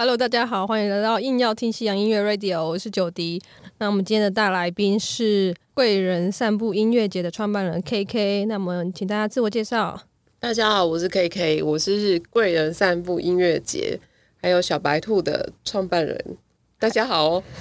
Hello，大家好，欢迎来到硬要听西洋音乐 Radio，我是九迪。那我们今天的大来宾是贵人散步音乐节的创办人 KK。那么，请大家自我介绍。大家好，我是 KK，我是贵人散步音乐节还有小白兔的创办人。大家好哦。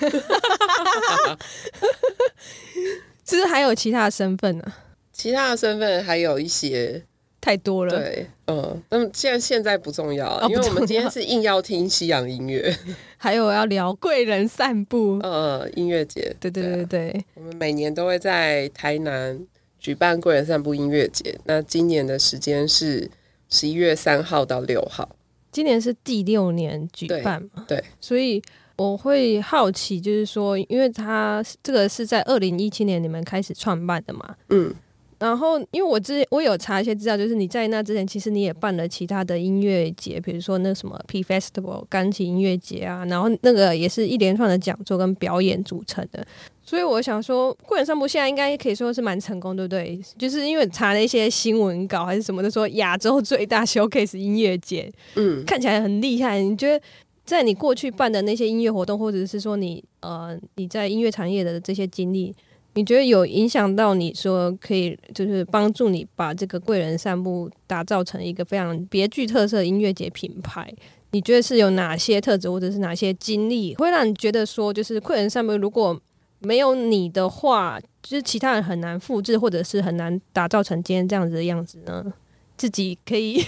是不是还有其他的身份呢？其他的身份还有一些。太多了，对，嗯，那么现在现在不重要，因为我们今天是硬要听西洋音乐，还有要聊贵人散步，呃，音乐节，对对对对，我们每年都会在台南举办贵人散步音乐节，那今年的时间是十一月三号到六号，今年是第六年举办嘛，对，所以我会好奇，就是说，因为他这个是在二零一七年你们开始创办的嘛，嗯。然后，因为我之前我有查一些资料，就是你在那之前，其实你也办了其他的音乐节，比如说那什么 P Festival 钢琴音乐节啊，然后那个也是一连串的讲座跟表演组成的。所以我想说，贵人散步现在应该可以说是蛮成功，对不对？就是因为查了一些新闻稿还是什么的，说亚洲最大 showcase 音乐节，嗯，看起来很厉害。你觉得在你过去办的那些音乐活动，或者是说你呃你在音乐产业的这些经历？你觉得有影响到你说可以就是帮助你把这个贵人散步打造成一个非常别具特色的音乐节品牌？你觉得是有哪些特质或者是哪些经历会让你觉得说就是贵人散步如果没有你的话，就是其他人很难复制或者是很难打造成今天这样子的样子呢？自己可以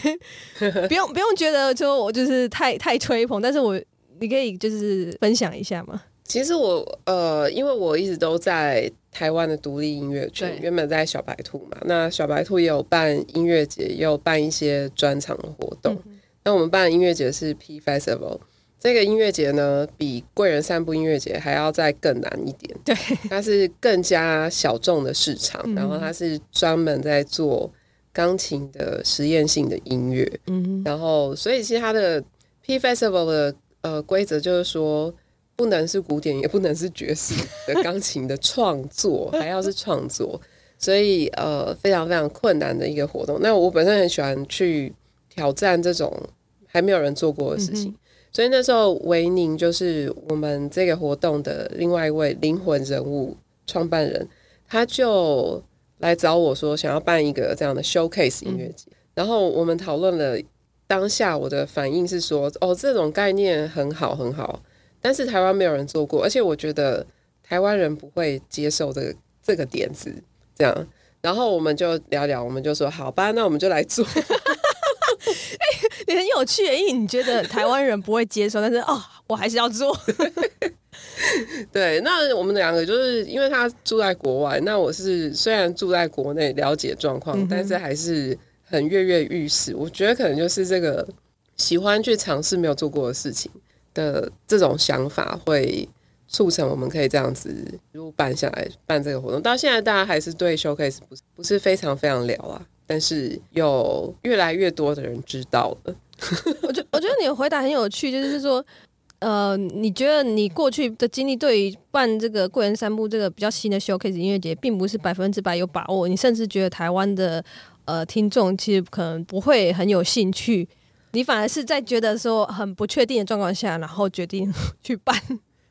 不用不用觉得说我就是太太吹捧，但是我你可以就是分享一下吗？其实我呃，因为我一直都在台湾的独立音乐圈，原本在小白兔嘛，那小白兔也有办音乐节，也有办一些专场活动。那我们办音乐节是 P Festival，这个音乐节呢，比贵人散步音乐节还要再更难一点。对，它是更加小众的市场，然后它是专门在做钢琴的实验性的音乐。嗯，然后所以其实它的 P Festival 的呃规则就是说。不能是古典，也不能是爵士的钢琴的创作，还要是创作，所以呃，非常非常困难的一个活动。那我本身很喜欢去挑战这种还没有人做过的事情，所以那时候维宁就是我们这个活动的另外一位灵魂人物创办人，他就来找我说想要办一个这样的 showcase 音乐节，然后我们讨论了当下我的反应是说，哦，这种概念很好很好。但是台湾没有人做过，而且我觉得台湾人不会接受这个这个点子，这样。然后我们就聊聊，我们就说好吧，那我们就来做。哎，你很有趣，因为你觉得台湾人不会接受，但是哦，我还是要做。对，那我们两个就是因为他住在国外，那我是虽然住在国内了解状况，但是还是很跃跃欲试。我觉得可能就是这个喜欢去尝试没有做过的事情。的这种想法会促成我们可以这样子如果办下来办这个活动。到现在，大家还是对 showcase 不是不是非常非常了啊，但是有越来越多的人知道了。我觉我觉得你的回答很有趣，就是说，呃，你觉得你过去的经历对于办这个贵人散步这个比较新的 showcase 音乐节，并不是百分之百有把握。你甚至觉得台湾的呃听众其实可能不会很有兴趣。你反而是在觉得说很不确定的状况下，然后决定去办，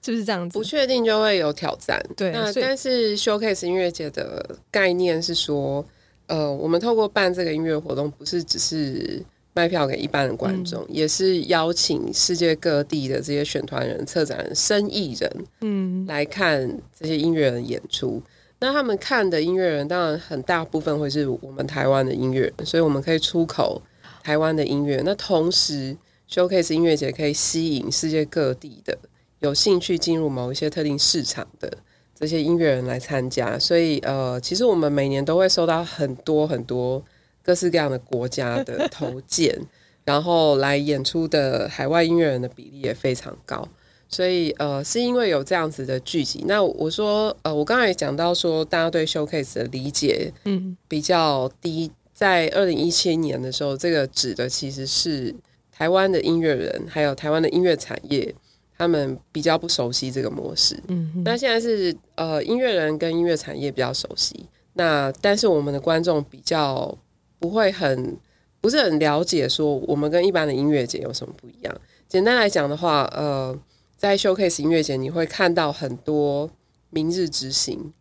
是不是这样子？不确定就会有挑战。对，那但是 showcase 音乐节的概念是说，呃，我们透过办这个音乐活动，不是只是卖票给一般的观众，也是邀请世界各地的这些选团人、策展人、生意人，嗯，来看这些音乐人演出。那他们看的音乐人，当然很大部分会是我们台湾的音乐人，所以我们可以出口。台湾的音乐，那同时 showcase 音乐节可以吸引世界各地的有兴趣进入某一些特定市场的这些音乐人来参加，所以呃，其实我们每年都会收到很多很多各式各样的国家的投件，然后来演出的海外音乐人的比例也非常高，所以呃，是因为有这样子的聚集。那我说呃，我刚才也讲到说，大家对 showcase 的理解嗯比较低。在二零一七年的时候，这个指的其实是台湾的音乐人，还有台湾的音乐产业，他们比较不熟悉这个模式。嗯，那现在是呃，音乐人跟音乐产业比较熟悉，那但是我们的观众比较不会很不是很了解，说我们跟一般的音乐节有什么不一样。简单来讲的话，呃，在 Showcase 音乐节你会看到很多明日之星，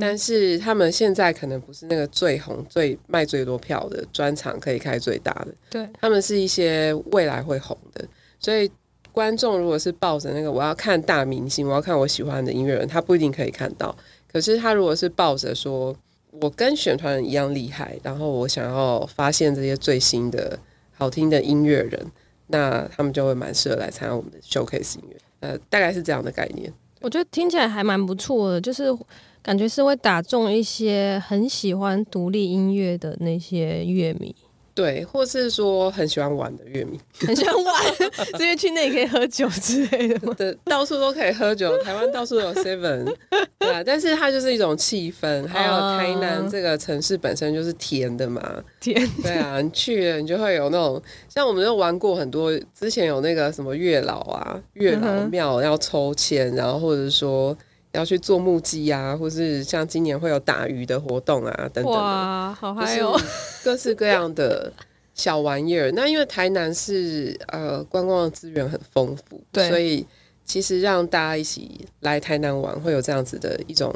但是他们现在可能不是那个最红、最卖最多票的专场可以开最大的，对他们是一些未来会红的，所以观众如果是抱着那个我要看大明星，我要看我喜欢的音乐人，他不一定可以看到。可是他如果是抱着说我跟选团人一样厉害，然后我想要发现这些最新的好听的音乐人。那他们就会蛮适合来参加我们的 showcase 音乐，呃，大概是这样的概念。我觉得听起来还蛮不错的，就是感觉是会打中一些很喜欢独立音乐的那些乐迷。对，或是说很喜欢玩的乐迷，很喜欢玩，这边去那里可以喝酒之类的吗？对，到处都可以喝酒，台湾到处有 seven，对啊，但是它就是一种气氛，还有台南这个城市本身就是甜的嘛，甜，对啊，你去了你就会有那种，像我们就玩过很多，之前有那个什么月老啊，月老庙要抽签，然后或者说。要去做木屐啊，或是像今年会有打鱼的活动啊，等等。哇，好嗨哦！各式各样的小玩意儿。那因为台南是呃观光的资源很丰富，对，所以其实让大家一起来台南玩，会有这样子的一种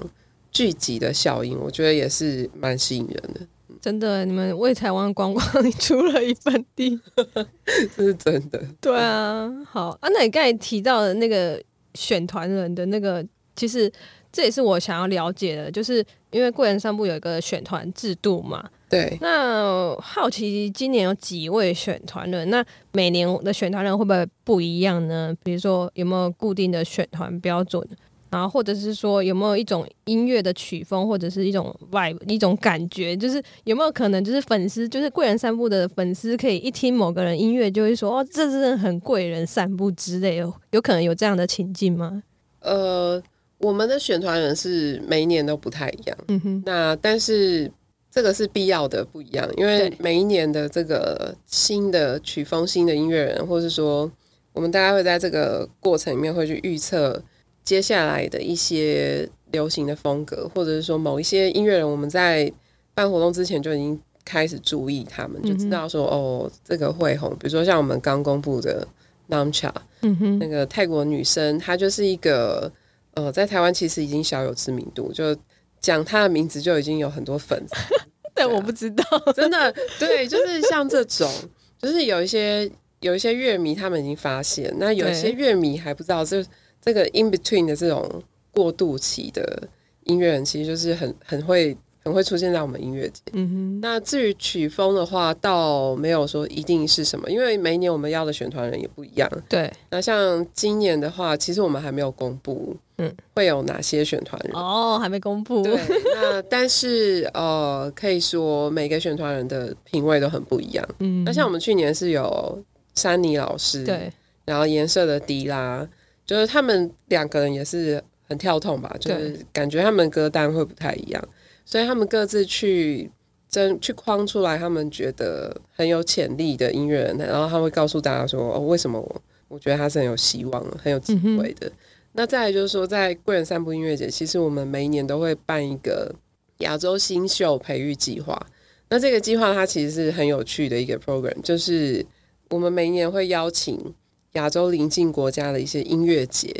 聚集的效应，我觉得也是蛮吸引人的。真的，你们为台湾观光出了一份力，这是真的。对啊，好啊，那你刚才提到的那个选团人的那个。其实这也是我想要了解的，就是因为贵人散步有一个选团制度嘛。对。那好奇今年有几位选团人？那每年的选团人会不会不一样呢？比如说有没有固定的选团标准？然后或者是说有没有一种音乐的曲风，或者是一种 vibe 一种感觉？就是有没有可能就是粉丝，就是贵人散步的粉丝，可以一听某个人音乐就会说哦，这真的很贵人散步之类，有可能有这样的情境吗？呃。我们的选团人是每一年都不太一样，嗯哼。那但是这个是必要的不一样，因为每一年的这个新的曲风、新的音乐人，或是说我们大家会在这个过程里面会去预测接下来的一些流行的风格，或者是说某一些音乐人，我们在办活动之前就已经开始注意他们，就知道说哦，这个会红。比如说像我们刚公布的 Namcha，嗯哼，那个泰国女生，她就是一个。呃，在台湾其实已经小有知名度，就讲他的名字就已经有很多粉丝。但我不知道，真的对，就是像这种，就是有一些有一些乐迷他们已经发现，那有一些乐迷还不知道，就这个 in between 的这种过渡期的音乐人，其实就是很很会。很会出现在我们音乐节。嗯哼。那至于曲风的话，倒没有说一定是什么，因为每一年我们要的选团人也不一样。对。那像今年的话，其实我们还没有公布，嗯，会有哪些选团人？哦，还没公布。对。那但是呃，可以说每个选团人的品味都很不一样。嗯。那像我们去年是有山妮老师，对。然后颜色的迪拉，就是他们两个人也是很跳痛吧？就是感觉他们歌单会不太一样。所以他们各自去真去框出来，他们觉得很有潜力的音乐人，然后他会告诉大家说：“哦，为什么我我觉得他是很有希望、很有机会的。”那再来就是说，在贵人散步音乐节，其实我们每一年都会办一个亚洲新秀培育计划。那这个计划它其实是很有趣的一个 program，就是我们每一年会邀请亚洲邻近国家的一些音乐节，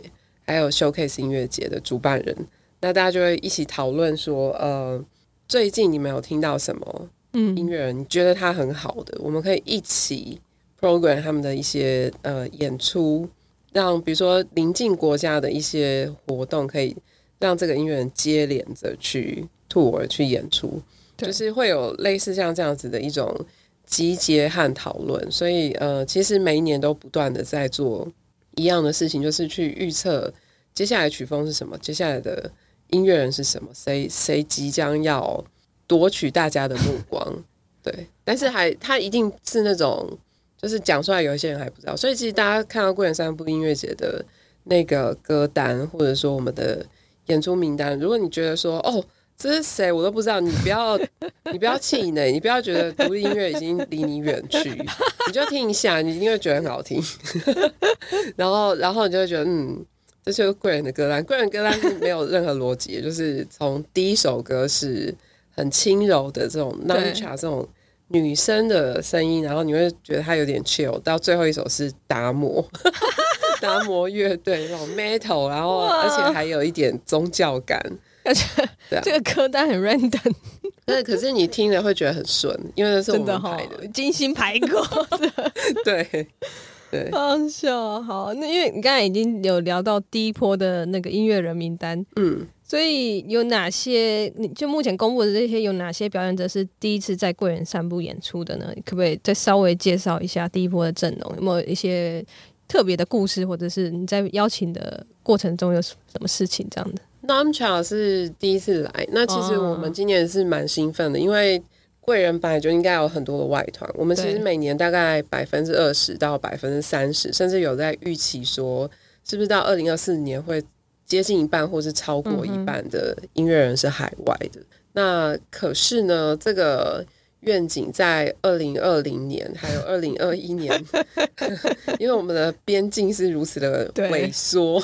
还有 showcase 音乐节的主办人。那大家就会一起讨论说，呃，最近你们有听到什么音乐人？你觉得他很好的，我们可以一起 program 他们的一些呃演出，让比如说邻近国家的一些活动，可以让这个音乐人接连着去 tour 去演出，就是会有类似像这样子的一种集结和讨论。所以呃，其实每一年都不断的在做一样的事情，就是去预测接下来曲风是什么，接下来的。音乐人是什么？谁谁即将要夺取大家的目光？对，但是还他一定是那种，就是讲出来有一些人还不知道。所以其实大家看到贵人三部音乐节的那个歌单，或者说我们的演出名单，如果你觉得说哦这是谁我都不知道，你不要 你不要气馁，你不要觉得独立音乐已经离你远去，你就听一下，你一定会觉得很好听。然后然后你就会觉得嗯。这就是贵人的歌单，贵人歌单是没有任何逻辑，就是从第一首歌是很轻柔的这种 n a c h a 这种女生的声音，然后你会觉得她有点 chill。到最后一首是达摩，达摩乐队那种 metal，然后而且还有一点宗教感。而且这个歌单很 random，对可是你听了会觉得很顺，因为那是我们排的，精心排过的。对。对，好笑。好，那因为你刚才已经有聊到第一波的那个音乐人名单，嗯，所以有哪些？你就目前公布的这些，有哪些表演者是第一次在贵人散步演出的呢？可不可以再稍微介绍一下第一波的阵容？有没有一些特别的故事，或者是你在邀请的过程中有什么事情这样的？Namcha 是第一次来，那其实我们今年是蛮兴奋的，因为。贵人本来就应该有很多的外团，我们其实每年大概百分之二十到百分之三十，甚至有在预期说，是不是到二零二四年会接近一半，或是超过一半的音乐人是海外的？那可是呢，这个愿景在二零二零年还有二零二一年，因为我们的边境是如此的萎缩，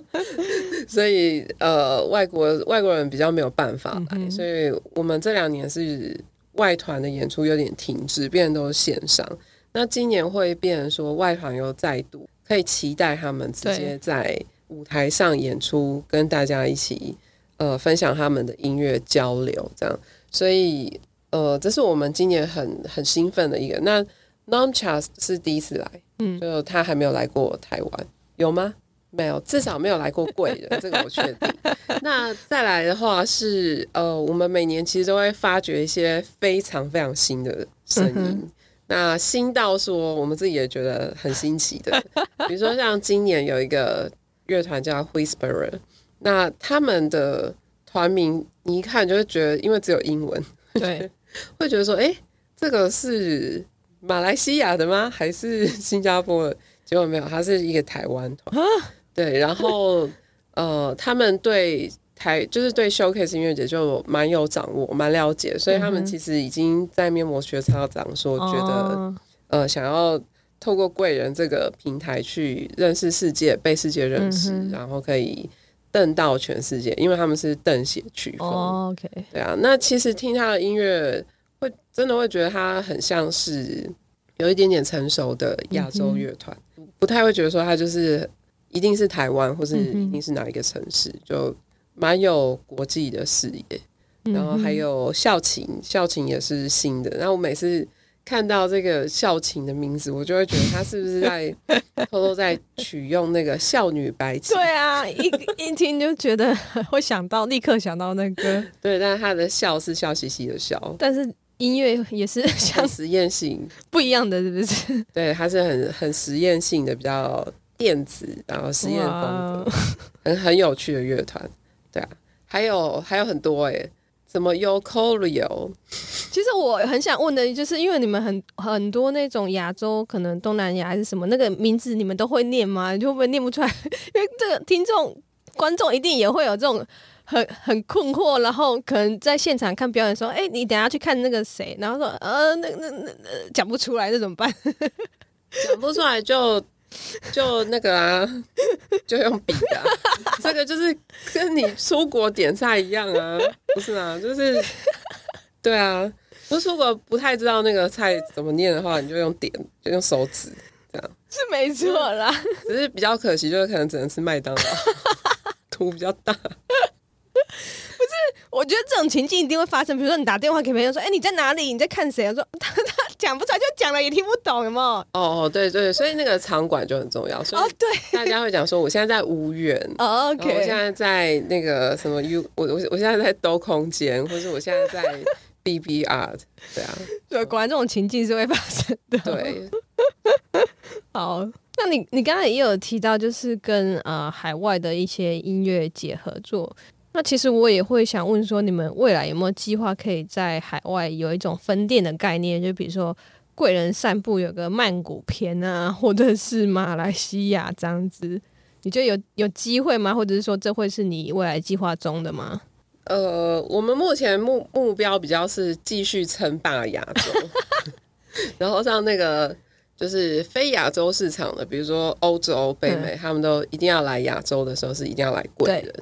所以呃，外国外国人比较没有办法来，所以我们这两年是。外团的演出有点停滞，变都是线上。那今年会变成说，外团又再度可以期待他们直接在舞台上演出，跟大家一起呃分享他们的音乐交流，这样。所以呃，这是我们今年很很兴奋的一个。那 Nomchas 是第一次来，嗯，就他还没有来过台湾，有吗？没有，至少没有来过贵人，这个我确定。那再来的话是，呃，我们每年其实都会发掘一些非常非常新的声音。那新到说，我们自己也觉得很新奇的，比如说像今年有一个乐团叫 Whisperer，那他们的团名你一看就会觉得，因为只有英文，对，会觉得说，哎，这个是马来西亚的吗？还是新加坡的？结果没有，它是一个台湾团。对，然后 呃，他们对台就是对 showcase 音乐节就蛮有掌握，蛮了解，所以他们其实已经在面膜学操长说，觉得呃想要透过贵人这个平台去认识世界，被世界认识，然后可以瞪到全世界，因为他们是瞪写曲风。OK，对啊，那其实听他的音乐会真的会觉得他很像是有一点点成熟的亚洲乐团，不太会觉得说他就是。一定是台湾，或是一定是哪一个城市，就蛮有国际的视野。然后还有校琴，校琴也是新的。然后我每次看到这个校琴的名字，我就会觉得他是不是在 偷偷在取用那个少女白琴？对啊，一一听就觉得会想到，立刻想到那个。对，但是他的笑是笑嘻嘻的笑，但是音乐也是 像实验性不一样的，是不是？对，它是很很实验性的，比较。电子，然后实验风格，很很有趣的乐团，对啊，还有还有很多哎，什么 u k o r i o 其实我很想问的，就是因为你们很很多那种亚洲，可能东南亚还是什么，那个名字你们都会念吗？就会不会念不出来？因为这个听众观众一定也会有这种很很困惑，然后可能在现场看表演说，哎，你等下去看那个谁，然后说，呃，那那那讲不出来，这怎么办？讲不出来就。就那个啊，就用笔啊，这个就是跟你出国点菜一样啊，不是啊，就是对啊，不是如果不太知道那个菜怎么念的话，你就用点，就用手指这样，是没错啦，只是比较可惜，就是可能只能吃麦当劳，图比较大。不是我觉得这种情境一定会发生，比如说你打电话给朋友说：“哎，你在哪里？你在看谁？”我说他 他讲不出来，就讲了也听不懂，有没有？哦哦，对对，所以那个场馆就很重要。哦，对，大家会讲说：“我现在在无缘。”哦，OK，我现在在那个什么 U，我我我现在在兜空间，或者我现在在 BB Art，对啊，对，果然这种情境是会发生的。对，好，那你你刚才也有提到，就是跟呃海外的一些音乐节合作。那其实我也会想问说，你们未来有没有计划可以在海外有一种分店的概念？就比如说贵人散步有个曼谷篇啊，或者是马来西亚这样子，你觉得有有机会吗？或者是说这会是你未来计划中的吗？呃，我们目前目目标比较是继续称霸亚洲，然后像那个就是非亚洲市场的，比如说欧洲、北美，他们都一定要来亚洲的时候是一定要来贵人。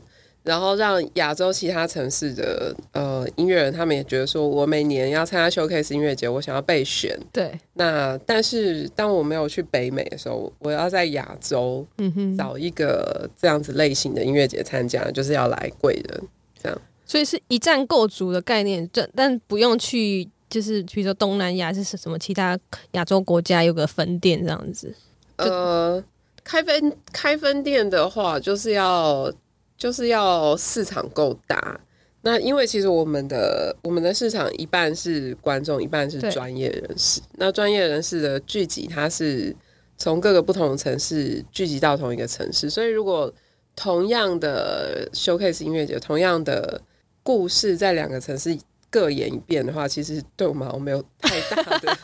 然后让亚洲其他城市的呃音乐人，他们也觉得说，我每年要参加 showcase 音乐节，我想要被选。对，那但是当我没有去北美的时候，我要在亚洲嗯哼找一个这样子类型的音乐节参加，就是要来贵人这样。所以是一站购足的概念，这但不用去，就是比如说东南亚是什么其他亚洲国家有个分店这样子。呃，开分开分店的话，就是要。就是要市场够大，那因为其实我们的我们的市场一半是观众，一半是专业人士。那专业人士的聚集，它是从各个不同的城市聚集到同一个城市，所以如果同样的 showcase 音乐节，同样的故事在两个城市。各演一遍的话，其实对我们好像没有太大的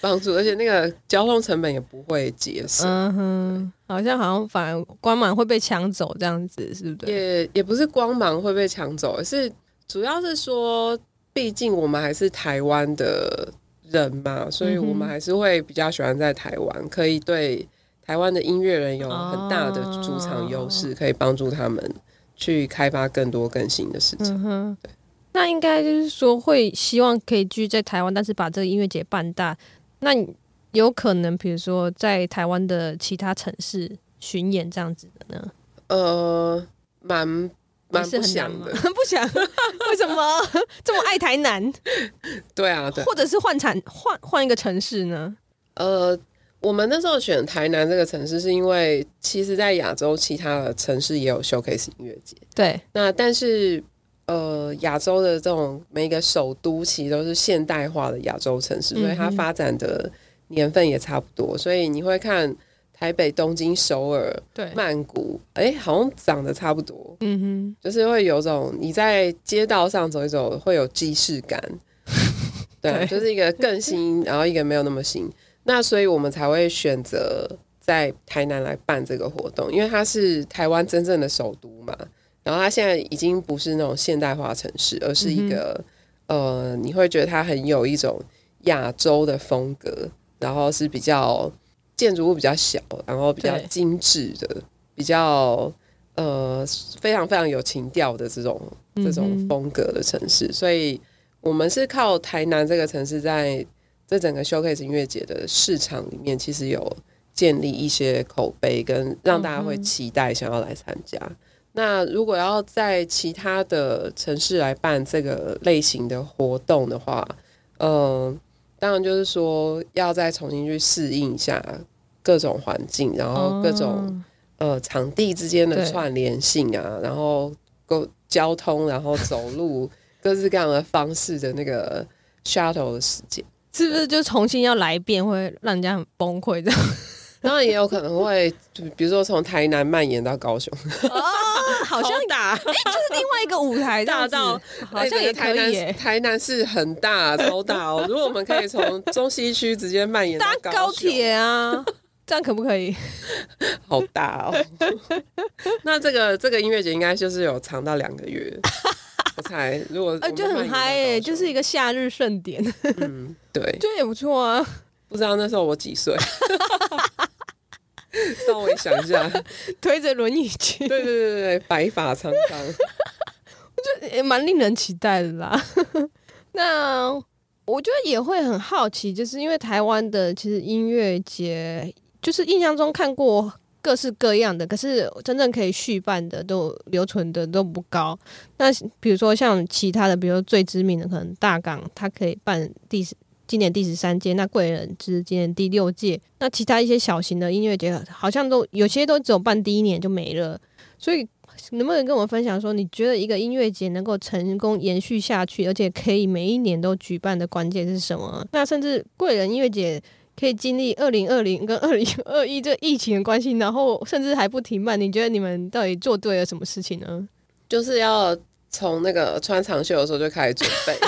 帮助，而且那个交通成本也不会节省。嗯哼，好像好像反而光芒会被抢走这样子，是不是？也也不是光芒会被抢走，而是主要是说，毕竟我们还是台湾的人嘛，所以我们还是会比较喜欢在台湾，可以对台湾的音乐人有很大的主场优势，可以帮助他们去开发更多更新的事情。对。那应该就是说会希望可以继续在台湾，但是把这个音乐节办大。那有可能，比如说在台湾的其他城市巡演这样子的呢？呃，蛮蛮不想的，不想。为什么 这么爱台南？对啊，对。或者是换产换换一个城市呢？呃，我们那时候选台南这个城市，是因为其实在亚洲其他的城市也有 showcase 音乐节。对。那但是。呃，亚洲的这种每个首都其实都是现代化的亚洲城市，所以它发展的年份也差不多。所以你会看台北、东京、首尔、对曼谷，哎，好像长得差不多。嗯哼，就是会有种你在街道上走一走会有既视感。对，就是一个更新，然后一个没有那么新。那所以我们才会选择在台南来办这个活动，因为它是台湾真正的首都嘛。然后它现在已经不是那种现代化城市，而是一个呃，你会觉得它很有一种亚洲的风格，然后是比较建筑物比较小，然后比较精致的，比较呃非常非常有情调的这种这种风格的城市。所以，我们是靠台南这个城市，在这整个 showcase 音乐节的市场里面，其实有建立一些口碑，跟让大家会期待想要来参加。那如果要在其他的城市来办这个类型的活动的话，嗯，当然就是说要再重新去适应一下各种环境，然后各种呃场地之间的串联性啊，然后沟交通，然后走路 各式各样的方式的那个 shuttle 的时间，是不是就重新要来一遍，会让人家很崩溃这样？当然也有可能会，就比如说从台南蔓延到高雄，哦，好像大，就是另外一个舞台，大到好像也台南，台南是很大，超大哦。如果我们可以从中西区直接蔓延到高铁啊，这样可不可以？好大哦。那这个这个音乐节应该就是有长到两个月，我猜。如果就很嗨诶，就是一个夏日盛典。嗯，对，就也不错啊。不知道那时候我几岁。稍微想一下，推着轮椅去，对对对对白发苍苍，我觉得也蛮令人期待的啦。那我觉得也会很好奇，就是因为台湾的其实音乐节，就是印象中看过各式各样的，可是真正可以续办的都留存的都不高。那比如说像其他的，比如最知名的可能大港，它可以办第。今年第十三届，那贵人之今年第六届，那其他一些小型的音乐节好像都有些都只有办第一年就没了，所以能不能跟我分享说，你觉得一个音乐节能够成功延续下去，而且可以每一年都举办的关键是什么？那甚至贵人音乐节可以经历二零二零跟二零二一这疫情的关系，然后甚至还不停办，你觉得你们到底做对了什么事情呢？就是要从那个穿长袖的时候就开始准备。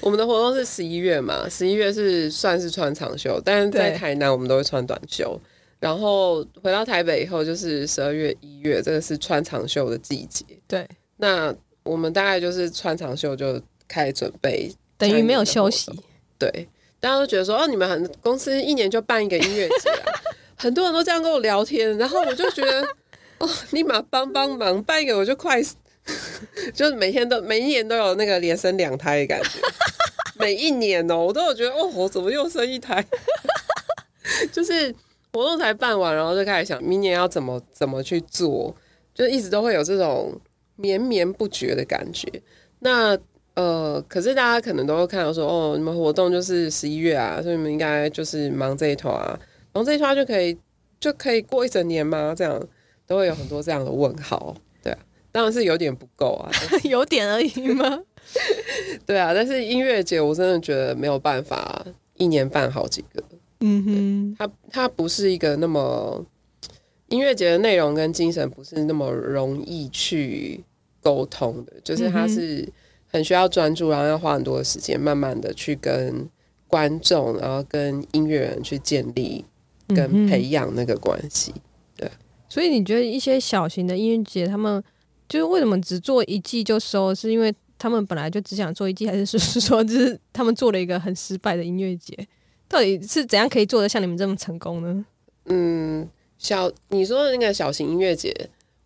我们的活动是十一月嘛，十一月是算是穿长袖，但是在台南我们都会穿短袖。然后回到台北以后，就是十二月、一月，这个是穿长袖的季节。对，那我们大概就是穿长袖就开始准备，等于没有休息。对，大家都觉得说，哦，你们很公司一年就办一个音乐节啊，很多人都这样跟我聊天，然后我就觉得。哦，立马帮帮忙，办一个我就快，就是每天都每一年都有那个连生两胎的感觉，每一年哦，我都有觉得哦，我怎么又生一胎？就是活动才办完，然后就开始想明年要怎么怎么去做，就一直都会有这种绵绵不绝的感觉。那呃，可是大家可能都会看到说，哦，你们活动就是十一月啊，所以你们应该就是忙这一团啊，忙这一团就可以就可以过一整年吗？这样都会有很多这样的问号，对啊，当然是有点不够啊，有点而已吗？对啊，但是音乐节我真的觉得没有办法一年办好几个，嗯哼，它它不是一个那么音乐节的内容跟精神不是那么容易去沟通的，就是它是。很需要专注，然后要花很多的时间，慢慢的去跟观众，然后跟音乐人去建立跟培养那个关系。对，所以你觉得一些小型的音乐节，他们就是为什么只做一季就收？是因为他们本来就只想做一季，还是是说就是他们做了一个很失败的音乐节？到底是怎样可以做的像你们这么成功呢？嗯，小你说的那个小型音乐节，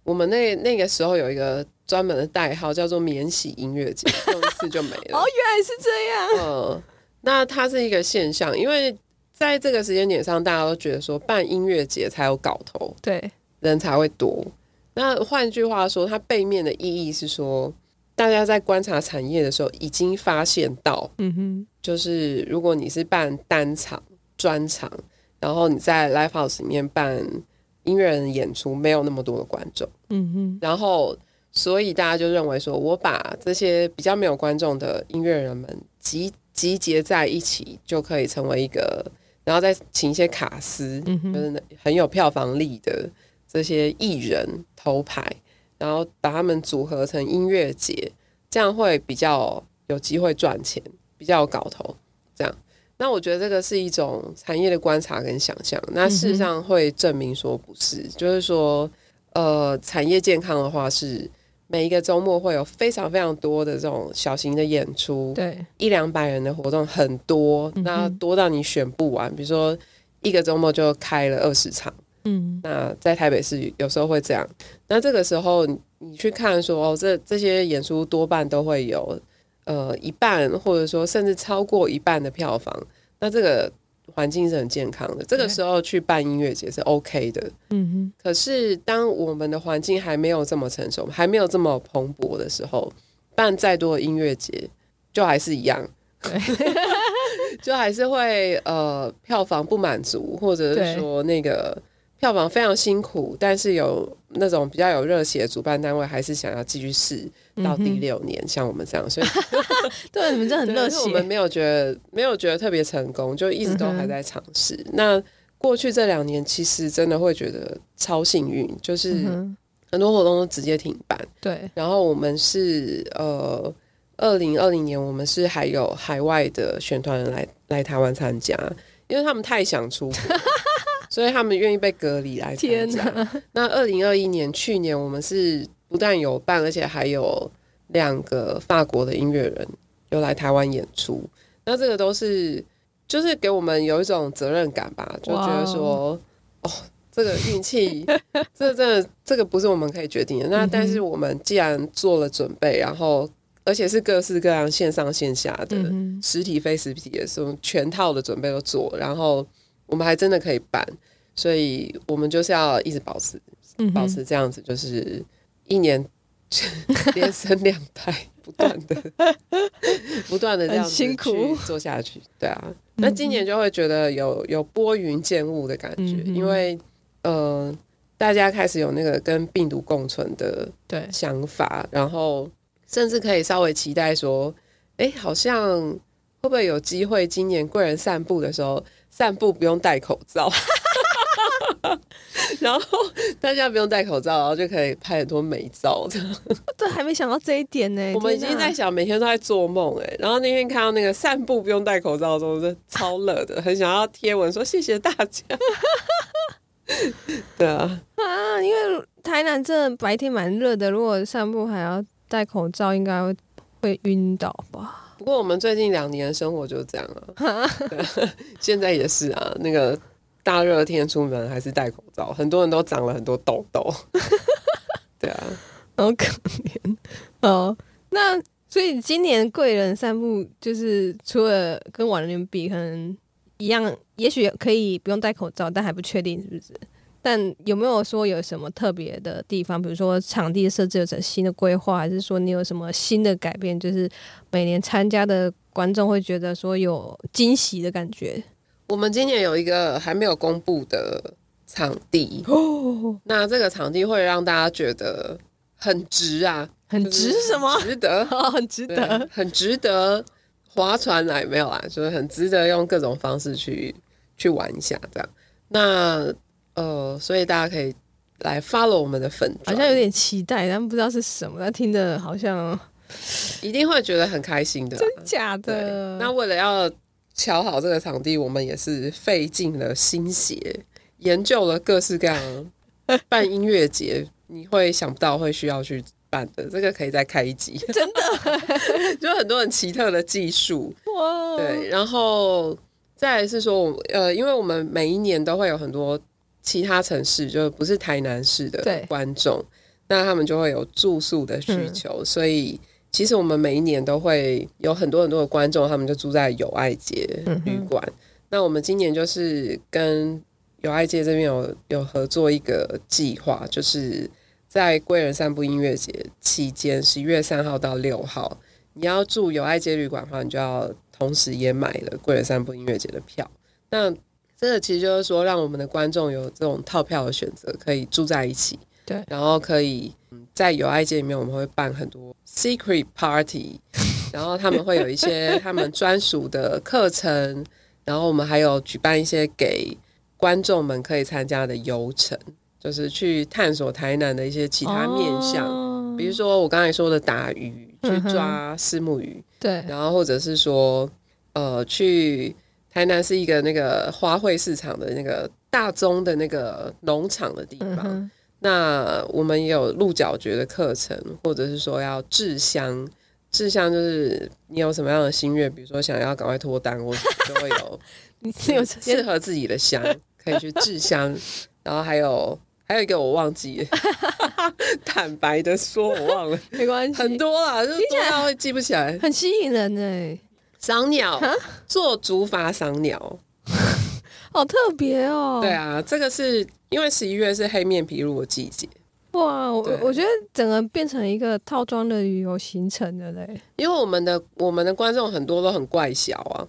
我们那那个时候有一个。专门的代号叫做“免洗音乐节”，用一次就没了。哦，原来是这样。嗯，那它是一个现象，因为在这个时间点上，大家都觉得说办音乐节才有搞头，对，人才会多。那换句话说，它背面的意义是说，大家在观察产业的时候，已经发现到，嗯哼，就是如果你是办单场、专场，然后你在 live house 里面办音乐人演出，没有那么多的观众，嗯哼，然后。所以大家就认为说，我把这些比较没有观众的音乐人们集集结在一起，就可以成为一个，然后再请一些卡司，就是很有票房力的这些艺人头牌，然后把他们组合成音乐节，这样会比较有机会赚钱，比较有搞头。这样，那我觉得这个是一种产业的观察跟想象。那事实上会证明说不是，就是说，呃，产业健康的话是。每一个周末会有非常非常多的这种小型的演出，对，一两百人的活动很多，那多到你选不完。比如说一个周末就开了二十场，嗯，那在台北市有时候会这样。那这个时候你去看说哦，这这些演出多半都会有呃一半或者说甚至超过一半的票房，那这个。环境是很健康的，这个时候去办音乐节是 OK 的。嗯哼。可是当我们的环境还没有这么成熟，还没有这么蓬勃的时候，办再多的音乐节，就还是一样。对。就还是会呃票房不满足，或者是说那个票房非常辛苦，但是有那种比较有热血的主办单位，还是想要继续试。到第六年，像我们这样，所以 对你们真的很热血。我们没有觉得没有觉得特别成功，就一直都还在尝试。那过去这两年，其实真的会觉得超幸运，就是很多活动都直接停办。对，然后我们是呃，二零二零年我们是还有海外的选团来来台湾参加，因为他们太想出国，所以他们愿意被隔离来天加。那二零二一年去年我们是。不但有办，而且还有两个法国的音乐人有来台湾演出。那这个都是就是给我们有一种责任感吧，就觉得说，哦，这个运气，这真的这个不是我们可以决定的。那但是我们既然做了准备，然后而且是各式各样线上线下的实体非实体的这种全套的准备都做，然后我们还真的可以办，所以我们就是要一直保持保持这样子，就是。一年 连生两胎，不断的、不断的这样辛苦做下去，对啊。那今年就会觉得有有拨云见雾的感觉，因为呃，大家开始有那个跟病毒共存的对想法，然后甚至可以稍微期待说，哎，好像会不会有机会今年贵人散步的时候，散步不用戴口罩。然后大家不用戴口罩，然后就可以拍很多美照。这还没想到这一点呢。我们已经在想，每天都在做梦哎。然后那天看到那个散步不用戴口罩的时候，是超热的，很想要贴文说谢谢大家。对啊，啊，因为台南这白天蛮热的，如果散步还要戴口罩，应该会会晕倒吧。不过我们最近两年的生活就是这样啊，现在也是啊，那个。大热天出门还是戴口罩，很多人都长了很多痘痘。对啊，好可怜哦。那所以今年贵人散步就是除了跟往年比，可能一样，也许可以不用戴口罩，但还不确定是不是。但有没有说有什么特别的地方？比如说场地设置有什新的规划，还是说你有什么新的改变？就是每年参加的观众会觉得说有惊喜的感觉。我们今年有一个还没有公布的场地哦，那这个场地会让大家觉得很值啊，很值什么？值得，很值得，很值得划船来没有啊？就是很值得用各种方式去去玩一下这样。那呃，所以大家可以来 follow 我们的粉，好像有点期待，但不知道是什么。但听的好像一定会觉得很开心的，真假的？那为了要瞧好这个场地，我们也是费尽了心血，研究了各式各样 办音乐节你会想不到会需要去办的。这个可以再开一集，真的，就很多很奇特的技术哇。对，然后再是说，我呃，因为我们每一年都会有很多。其他城市就不是台南市的观众，那他们就会有住宿的需求，所以其实我们每一年都会有很多很多的观众，他们就住在友爱街旅馆。那我们今年就是跟友爱街这边有有合作一个计划，就是在贵人散步音乐节期间，十一月三号到六号，你要住友爱街旅馆的话，你就要同时也买了贵人散步音乐节的票。那这个其实就是说，让我们的观众有这种套票的选择，可以住在一起。对，然后可以在友爱街里面，我们会办很多 secret party，然后他们会有一些他们专属的课程，然后我们还有举办一些给观众们可以参加的游程，就是去探索台南的一些其他面向，比如说我刚才说的打鱼，去抓丝木鱼，对，然后或者是说呃去。台南是一个那个花卉市场的那个大宗的那个农场的地方。那我们也有鹿角蕨的课程，或者是说要制香。制香就是你有什么样的心愿，比如说想要赶快脱单，或者就会有 你有适合自己的香可以去制香。然后还有还有一个我忘记，坦白的说我忘了，没关系，很多啦，就是多到会记不起来，很吸引人哎。赏鸟，做竹筏赏鸟，好特别哦。对啊，这个是因为十一月是黑面琵鹭的季节。哇，我我觉得整个变成一个套装的旅游行程的嘞。因为我们的我们的观众很多都很怪小啊。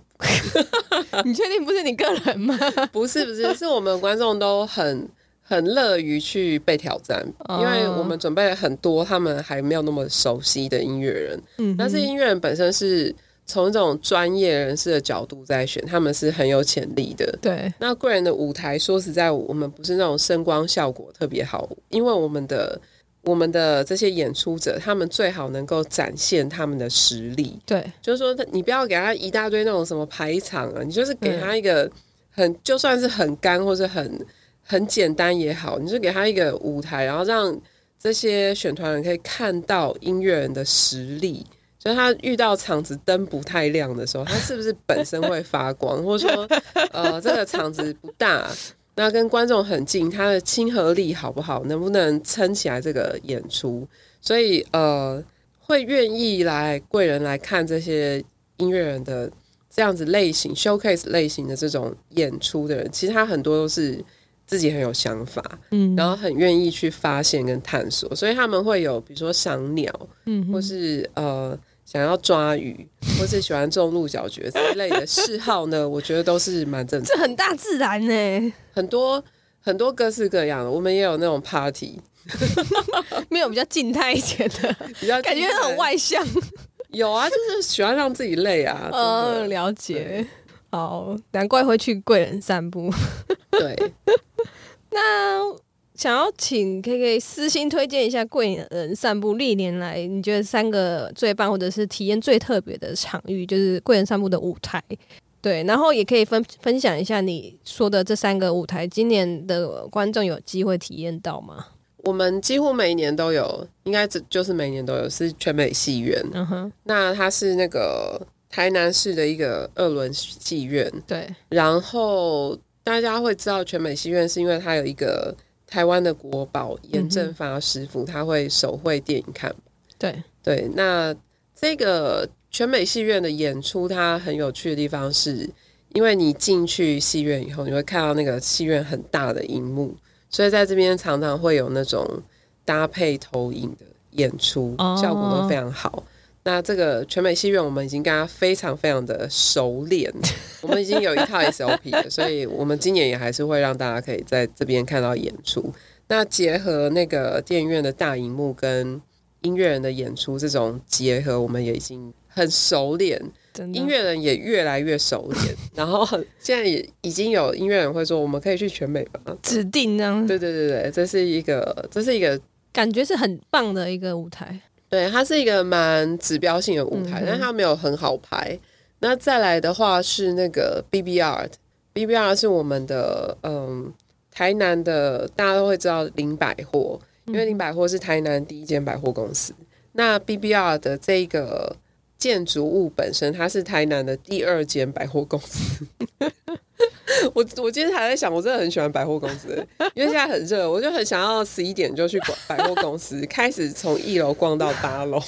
你确定不是你个人吗？不是不是，是我们观众都很很乐于去被挑战，因为我们准备了很多他们还没有那么熟悉的音乐人。嗯，但是音乐人本身是。从这种专业人士的角度在选，他们是很有潜力的。对，那贵人的舞台，说实在，我们不是那种声光效果特别好，因为我们的我们的这些演出者，他们最好能够展现他们的实力。对，就是说，你不要给他一大堆那种什么排场啊，你就是给他一个很就算是很干或者很很简单也好，你就给他一个舞台，然后让这些选团人可以看到音乐人的实力。就他遇到场子灯不太亮的时候，他是不是本身会发光，或者说，呃，这个场子不大，那跟观众很近，他的亲和力好不好，能不能撑起来这个演出？所以，呃，会愿意来贵人来看这些音乐人的这样子类型 showcase 类型的这种演出的人，其实他很多都是自己很有想法，嗯，然后很愿意去发现跟探索，所以他们会有比如说赏鸟，嗯，或是呃。想要抓鱼，或是喜欢种鹿角蕨这一类的嗜好呢？我觉得都是蛮正常。这很大自然呢，很多很多各式各样的。我们也有那种 party，没有比较静态一点的，比较感觉很外向。有啊，就是喜欢让自己累啊。嗯，了解。好，难怪会去贵人散步。对，那。想要请 K K 私心推荐一下贵人散步历年来你觉得三个最棒或者是体验最特别的场域，就是贵人散步的舞台，对，然后也可以分分享一下你说的这三个舞台，今年的观众有机会体验到吗？我们几乎每年都有，应该只就是每年都有，是全美戏院。嗯哼，那它是那个台南市的一个二轮戏院，对，然后。大家会知道全美戏院，是因为它有一个台湾的国宝严正发师傅，他会手绘电影看。对对，那这个全美戏院的演出，它很有趣的地方是，因为你进去戏院以后，你会看到那个戏院很大的荧幕，所以在这边常常会有那种搭配投影的演出，效果都非常好。那这个全美戏院，我们已经跟他非常非常的熟练，我们已经有一套 SOP 了，所以我们今年也还是会让大家可以在这边看到演出。那结合那个电影院的大荧幕跟音乐人的演出，这种结合，我们也已经很熟练，音乐人也越来越熟练。然后现在也已经有音乐人会说，我们可以去全美吧？指定呢？对对对对，这是一个，这是一个感觉是很棒的一个舞台。对，它是一个蛮指标性的舞台，但它没有很好排。那再来的话是那个 B B R，B B R 是我们的嗯台南的，大家都会知道林百货，因为林百货是台南第一间百货公司。那 B B R 的这个建筑物本身，它是台南的第二间百货公司。我我今天还在想，我真的很喜欢百货公司，因为现在很热，我就很想要十一点就去百货公司，开始从一楼逛到八楼。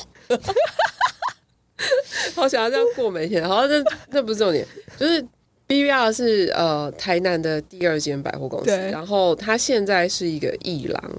好想要这样过每天，好，这这不是重点，就是 B B R 是呃台南的第二间百货公司，然后它现在是一个艺廊，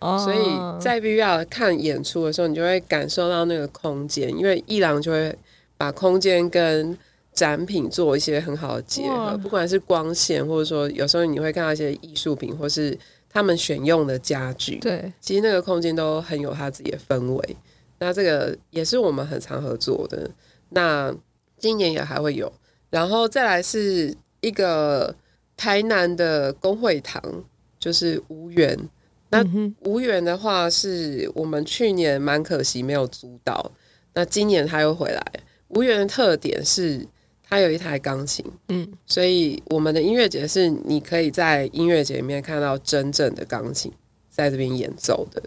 所以在 B B R 看演出的时候，你就会感受到那个空间，因为艺廊就会把空间跟展品做一些很好的结合，不管是光线，或者说有时候你会看到一些艺术品，或是他们选用的家具。对，其实那个空间都很有它自己的氛围。那这个也是我们很常合作的。那今年也还会有，然后再来是一个台南的工会堂，就是无缘。那无缘的话，是我们去年蛮可惜没有租到，那今年他又回来。无缘的特点是。他有一台钢琴，嗯，所以我们的音乐节是你可以在音乐节里面看到真正的钢琴在这边演奏的。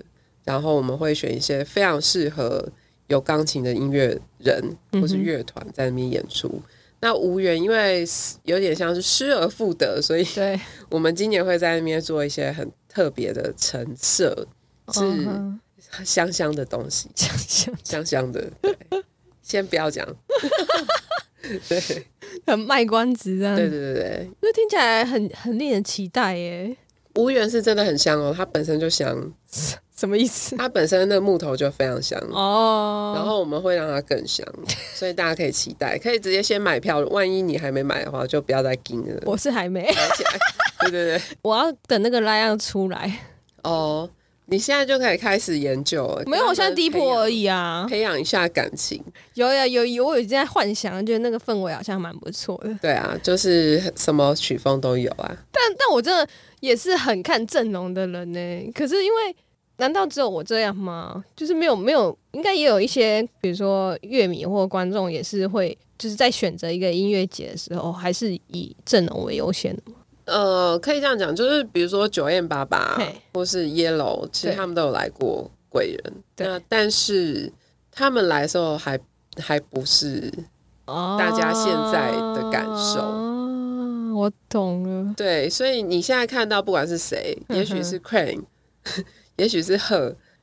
然后我们会选一些非常适合有钢琴的音乐人或是乐团在那边演出。那无缘，因为有点像是失而复得，所以对，我们今年会在那边做一些很特别的橙色，是香香的东西，香香香香的。对，先不要讲。对，很卖关子这样。对对对对，那听起来很很令人期待耶。无缘是真的很香哦，它本身就香。什么意思？它本身那木头就非常香哦。然后我们会让它更香，所以大家可以期待，可以直接先买票。万一你还没买的话，就不要再盯了。我是还没。对对对，我要等那个拉样出来哦。你现在就可以开始研究了。没有，我现在第一波而已啊。培养一下感情。有呀，有有，我已经在幻想，觉得那个氛围好像蛮不错的。对啊，就是什么曲风都有啊。但但我真的也是很看阵容的人呢。可是因为，难道只有我这样吗？就是没有没有，应该也有一些，比如说乐迷或观众也是会，就是在选择一个音乐节的时候，还是以阵容为优先的吗？呃，可以这样讲，就是比如说九 M 八八或是 Yellow，其实他们都有来过贵人。那但是他们来的时候还还不是大家现在的感受。我懂了。对，所以你现在看到不管是谁，也许是 Crane，也许是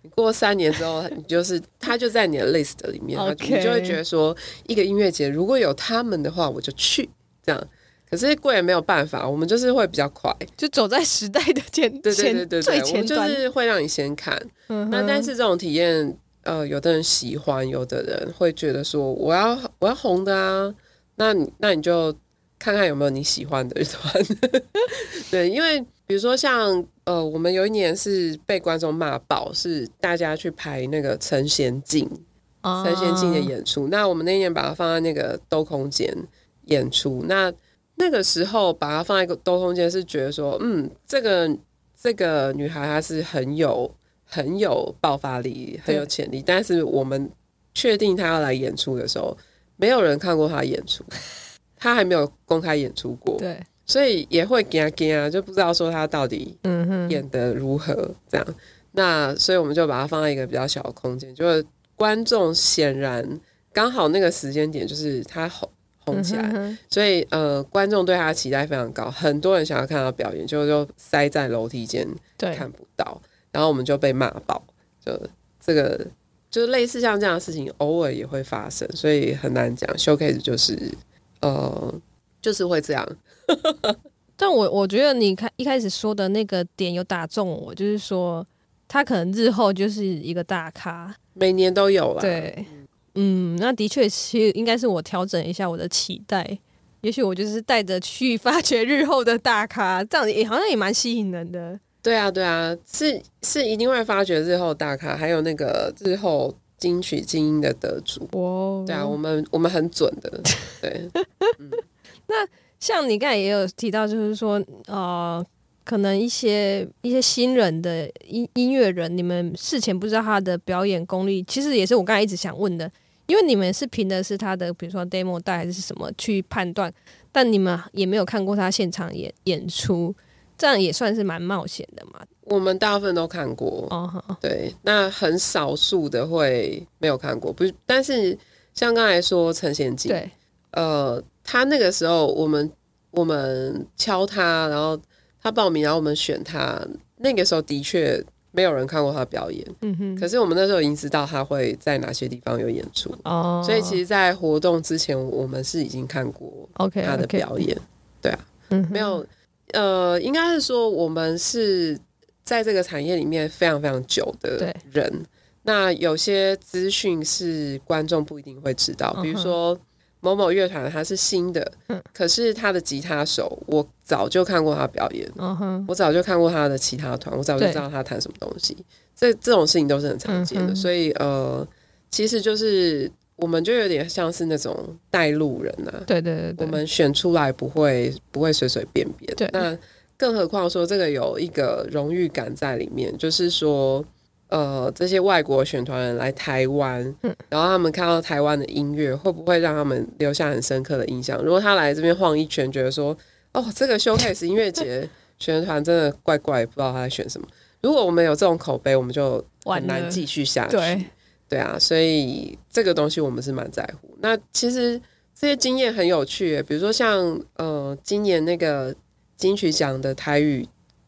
你过三年之后，你就是他就在你的 list 里面，你就会觉得说，一个音乐节如果有他们的话，我就去这样。可是贵也没有办法，我们就是会比较快，就走在时代的前对对对对对，我们就是会让你先看。那但是这种体验，呃，有的人喜欢，有的人会觉得说我要我要红的啊，那你那你就看看有没有你喜欢的团。对，因为比如说像呃，我们有一年是被观众骂爆，是大家去排那个陈贤进陈贤进的演出，那我们那一年把它放在那个兜空间演出，那。那个时候把它放在兜空间，是觉得说，嗯，这个这个女孩她是很有很有爆发力，很有潜力。但是我们确定她要来演出的时候，没有人看过她演出，她还没有公开演出过，对，所以也会惊啊惊啊，就不知道说他到底演的如何这样。那所以我们就把它放在一个比较小的空间，就是观众显然刚好那个时间点就是他红。红起来，所以呃，观众对他的期待非常高，很多人想要看他表演，就就塞在楼梯间看不到，然后我们就被骂爆，就这个就是类似像这样的事情，偶尔也会发生，所以很难讲。Showcase 就是呃，就是会这样。但我我觉得你开一开始说的那个点有打中我，就是说他可能日后就是一个大咖，每年都有了。对，嗯，那的确其实应该是我调整一下我的期待，也许我就是带着去发掘日后的大咖，这样也好像也蛮吸引人的。对啊，对啊，是是一定会发掘日后大咖，还有那个日后金曲精英的得主。哦，对啊，我们我们很准的。对，嗯，那。像你刚才也有提到，就是说，呃，可能一些一些新人的音音乐人，你们事前不知道他的表演功力，其实也是我刚才一直想问的，因为你们是凭的是他的，比如说 demo 带还是什么去判断，但你们也没有看过他现场演演出，这样也算是蛮冒险的嘛。我们大部分都看过，哦，对，那很少数的会没有看过，不是，但是像刚才说陈贤进，对，呃。他那个时候，我们我们敲他，然后他报名，然后我们选他。那个时候的确没有人看过他表演，嗯哼。可是我们那时候已经知道他会在哪些地方有演出哦。所以其实，在活动之前，我们是已经看过 OK 他的表演。对啊，嗯，没有，呃，应该是说我们是在这个产业里面非常非常久的人。那有些资讯是观众不一定会知道，比如说。某某乐团他是新的，可是他的吉他手我早就看过他表演，我早就看过他的其他团，我早就知道他弹什么东西。这这种事情都是很常见的，所以呃，其实就是我们就有点像是那种带路人呐。对对对，我们选出来不会不会随随便便。对，那更何况说这个有一个荣誉感在里面，就是说。呃，这些外国选团人来台湾，然后他们看到台湾的音乐，会不会让他们留下很深刻的印象？如果他来这边晃一圈，觉得说，哦，这个 showcase 音乐节选团真的怪怪，不知道他在选什么。如果我们有这种口碑，我们就很难继续下去。对，对啊，所以这个东西我们是蛮在乎。那其实这些经验很有趣，比如说像呃，今年那个金曲奖的台语。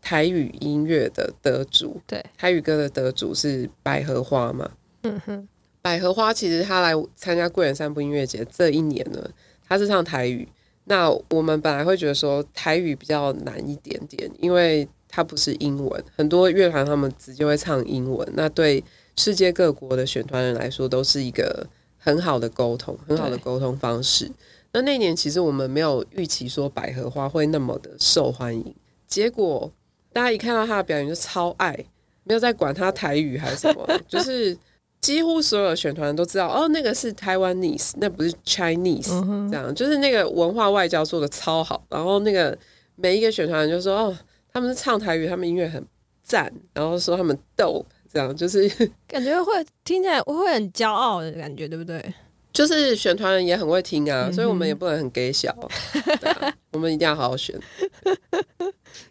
台语音乐的得主，对台语歌的得主是百合花嘛？嗯哼，百合花其实他来参加贵人散步音乐节这一年呢，他是唱台语。那我们本来会觉得说台语比较难一点点，因为它不是英文，很多乐团他们直接会唱英文，那对世界各国的选团人来说都是一个很好的沟通，很好的沟通方式。那那年其实我们没有预期说百合花会那么的受欢迎，结果。大家一看到他的表演就超爱，没有在管他台语还是什么，就是几乎所有选团都知道哦，那个是台湾 nese，那不是 Chinese，这样就是那个文化外交做的超好。然后那个每一个选团就说哦，他们是唱台语，他们音乐很赞，然后说他们逗，这样就是 感觉会听起来会很骄傲的感觉，对不对？就是选团人也很会听啊，所以我们也不能很给小，我们一定要好好选。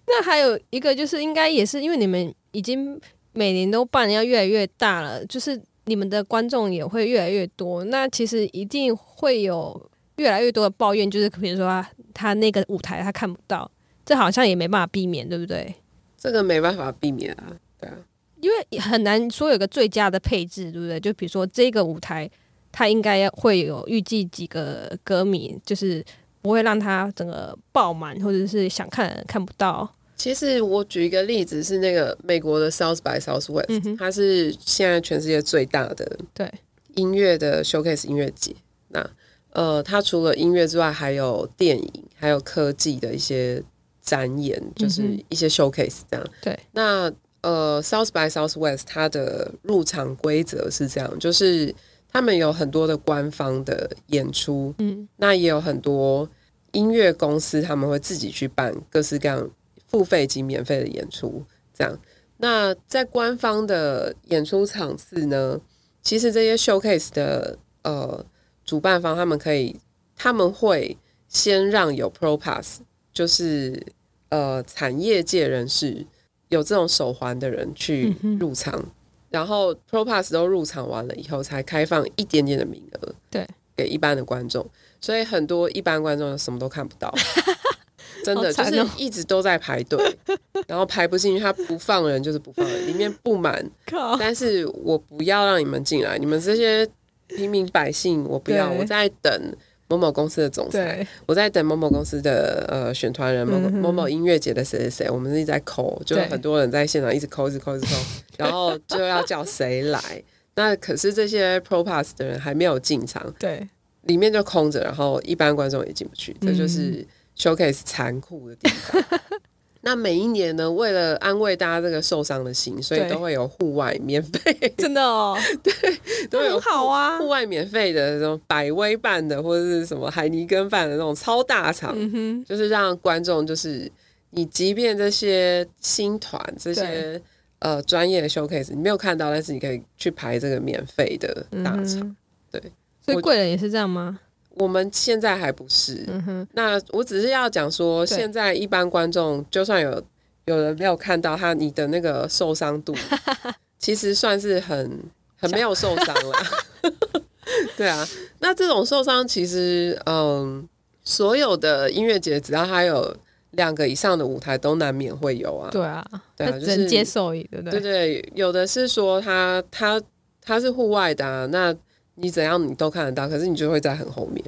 那还有一个就是，应该也是因为你们已经每年都办，要越来越大了，就是你们的观众也会越来越多。那其实一定会有越来越多的抱怨，就是比如说他那个舞台他看不到，这好像也没办法避免，对不对？这个没办法避免啊，对啊，因为很难说有个最佳的配置，对不对？就比如说这个舞台，它应该会有预计几个歌迷，就是不会让它整个爆满，或者是想看看不到。其实我举一个例子，是那个美国的 South by Southwest，它是现在全世界最大的对音乐的 showcase 音乐节。那呃，它除了音乐之外，还有电影，还有科技的一些展演，就是一些 showcase 这样。对，那呃，South by Southwest 它的入场规则是这样，就是他们有很多的官方的演出，嗯，那也有很多音乐公司他们会自己去办各式各样。付费及免费的演出，这样。那在官方的演出场次呢？其实这些 showcase 的呃主办方，他们可以他们会先让有 pro pass，就是呃产业界人士有这种手环的人去入场，然后 pro pass 都入场完了以后，才开放一点点的名额。对。给一般的观众，所以很多一般观众什么都看不到。真的就是一直都在排队，然后排不进去，他不放人就是不放人，里面不满。但是我不要让你们进来，你们这些平民百姓，我不要。我在等某某公司的总裁，我在等某某公司的呃选团人，某某某音乐节的谁谁谁，我们一直在抠，就很多人在现场一直抠，一直抠，一直抠，然后就要叫谁来。那可是这些 Pro Pass 的人还没有进场，对，里面就空着，然后一般观众也进不去，这就是。showcase 残酷的地方。那每一年呢，为了安慰大家这个受伤的心，所以都会有户外免费，真的哦，对，都有好啊，户外免费的那种百威办的或者是什么海尼根办的那种超大场，就是让观众就是你，即便这些新团这些呃专业的 showcase 你没有看到，但是你可以去排这个免费的大场，对，所以贵人也是这样吗？我们现在还不是，那我只是要讲说，现在一般观众就算有有人没有看到他，你的那个受伤度，其实算是很很没有受伤了。对啊，那这种受伤其实，嗯，所有的音乐节只要他有两个以上的舞台，都难免会有啊。对啊，对啊，就是接受，对不对？对对，有的是说他他他是户外的啊，那。你怎样你都看得到，可是你就会在很后面。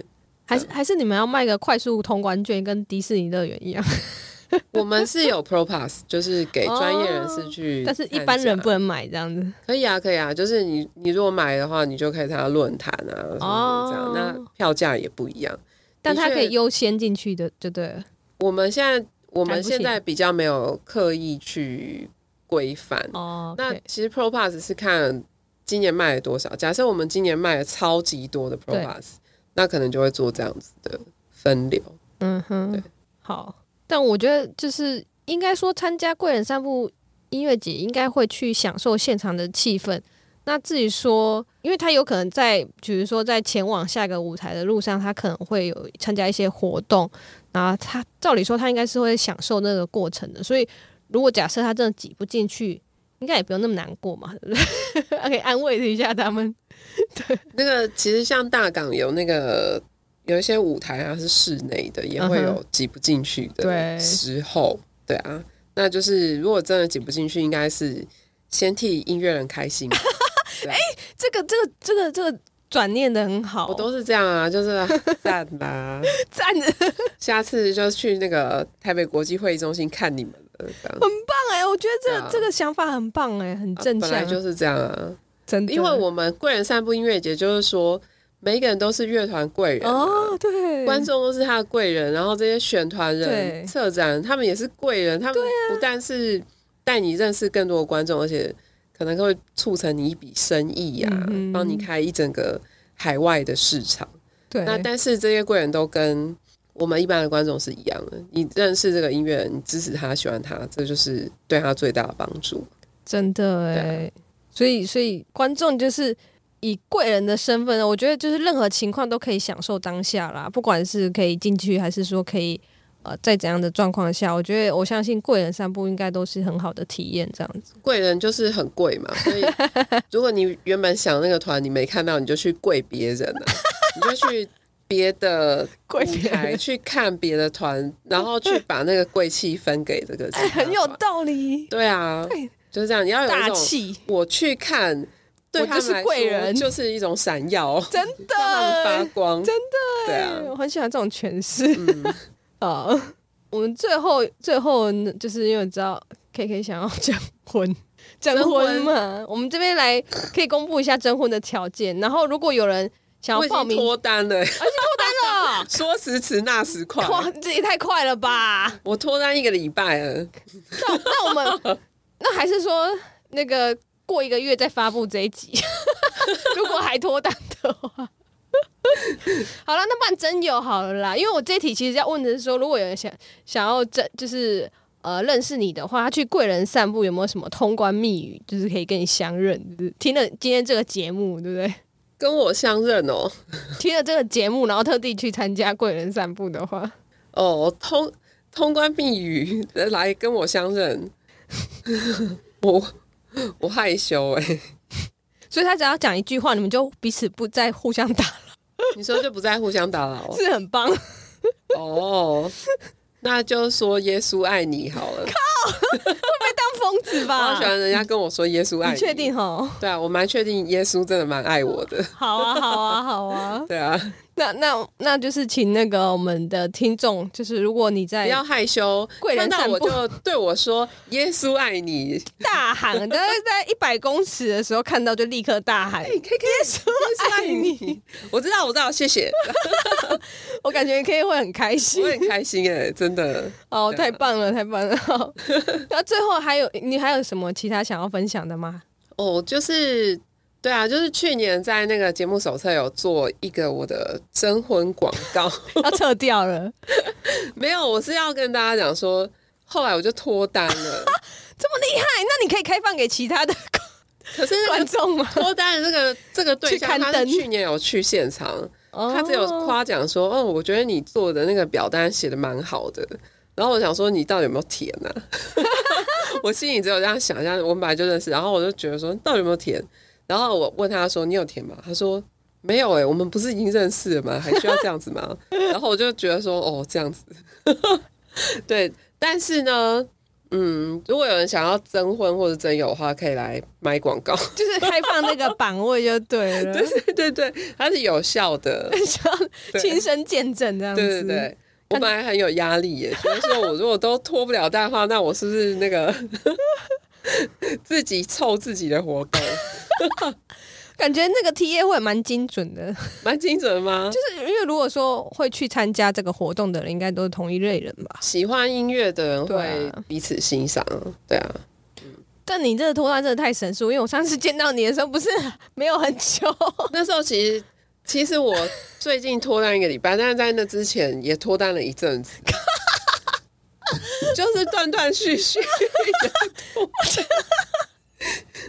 还是还是你们要卖个快速通关券，跟迪士尼乐园一样？我们是有 Pro Pass，就是给专业人士去，但是一般人不能买这样子。可以啊，可以啊，就是你你如果买的话，你就可以参加论坛啊，哦，这样那票价也不一样，但它可以优先进去的，就对了。我们现在我们现在比较没有刻意去规范哦。那其实 Pro Pass 是看。今年卖了多少？假设我们今年卖了超级多的 Pro Plus，那可能就会做这样子的分流。嗯哼，对，好。但我觉得就是应该说，参加贵人散步音乐节，应该会去享受现场的气氛。那至于说，因为他有可能在，比如说在前往下一个舞台的路上，他可能会有参加一些活动，然后他照理说他应该是会享受那个过程的。所以，如果假设他真的挤不进去，应该也不用那么难过嘛，对不对？可以安慰一下他们。对，那个其实像大港有那个有一些舞台啊是室内的，也会有挤不进去的时候。对啊，那就是如果真的挤不进去，应该是先替音乐人开心。哎，这个这个这个这个转念的很好，我都是这样啊，就是赞啊 赞。下次就去那个台北国际会议中心看你们。很棒哎，我觉得这这个想法很棒哎，很正向。本来就是这样啊，真的。因为我们贵人散步音乐节，就是说每一个人都是乐团贵人哦，对，观众都是他的贵人，然后这些选团人、策展他们也是贵人，他们不但是带你认识更多的观众，而且可能会促成你一笔生意呀，帮你开一整个海外的市场。对，那但是这些贵人都跟。我们一般的观众是一样的，你认识这个音乐人，你支持他，喜欢他，这就是对他最大的帮助。真的哎，所以所以观众就是以贵人的身份，我觉得就是任何情况都可以享受当下啦，不管是可以进去，还是说可以呃在怎样的状况下，我觉得我相信贵人散步应该都是很好的体验。这样子，贵人就是很贵嘛，所以 如果你原本想那个团你没看到，你就去跪别人了，你就去。别的舞台去看别的团，然后去把那个贵气分给这个，很有道理。对啊，就是这样。你要有大气。我去看，对他们贵人就是一种闪耀，真的发光，真的。对啊，我很喜欢这种诠释。啊，我们最后最后就是因为知道 K K 想要征婚，征婚嘛，我们这边来可以公布一下征婚的条件。然后如果有人。想要报名脱单了，而且脱单了，说时迟那时快，哇，这也太快了吧！我脱单一个礼拜了，那那我们 那还是说那个过一个月再发布这一集，如果还脱单的话，好了，那办真有好了啦，因为我这题其实要问的是说，如果有人想想要真就是呃认识你的话，他去贵人散步有没有什么通关密语，就是可以跟你相认？听了今天这个节目，对不对？跟我相认哦，听了这个节目，然后特地去参加贵人散步的话，哦，通通关密语来跟我相认，我我害羞哎，所以他只要讲一句话，你们就彼此不再互相打扰。你说就不再互相打扰，是很棒。哦，那就说耶稣爱你好了。靠，会被当疯子吧？我喜欢人家跟我说耶稣爱你，确定哈？对啊，我蛮确定耶稣真的蛮爱我的。好啊，好啊，好啊。对啊。那那那就是请那个我们的听众，就是如果你在不要害羞，看到我就对我说“耶稣爱你 ”，大喊，但是在一百公尺的时候看到就立刻大喊“耶稣爱你”。我知道，我知道，谢谢。我感觉可以会很开心，我很开心哎，真的。哦，太棒了，太棒了。那最后还有你还有什么其他想要分享的吗？哦，就是。对啊，就是去年在那个节目手册有做一个我的征婚广告，要撤掉了。没有，我是要跟大家讲说，后来我就脱单了，这么厉害，那你可以开放给其他的，可是观众吗？脱单的这个这个对象，他去年有去现场，他只有夸奖说，哦，我觉得你做的那个表单写的蛮好的。然后我想说，你到底有没有填呢？我心里只有这样想一下，我们本来就认识，然后我就觉得说，到底有没有填？然后我问他说：“你有填吗？”他说：“没有哎，我们不是已经认识了吗？还需要这样子吗？” 然后我就觉得说：“哦，这样子，对。但是呢，嗯，如果有人想要征婚或者征友的话，可以来买广告，就是开放那个版位就对了。对对对对，它是有效的，亲身见证这样子。对对对，我本来很有压力耶，觉得说我如果都脱不了单的话，那我是不是那个 自己凑自己的活动？” 感觉那个 T A 会蛮精准的，蛮精准吗？就是因为如果说会去参加这个活动的人，应该都是同一类人吧？喜欢音乐的人会彼此欣赏，对啊。但你这个脱单真的太神速，因为我上次见到你的时候不是没有很久，那时候其实其实我最近脱单一个礼拜，但是在那之前也脱单了一阵子，就是断断续续。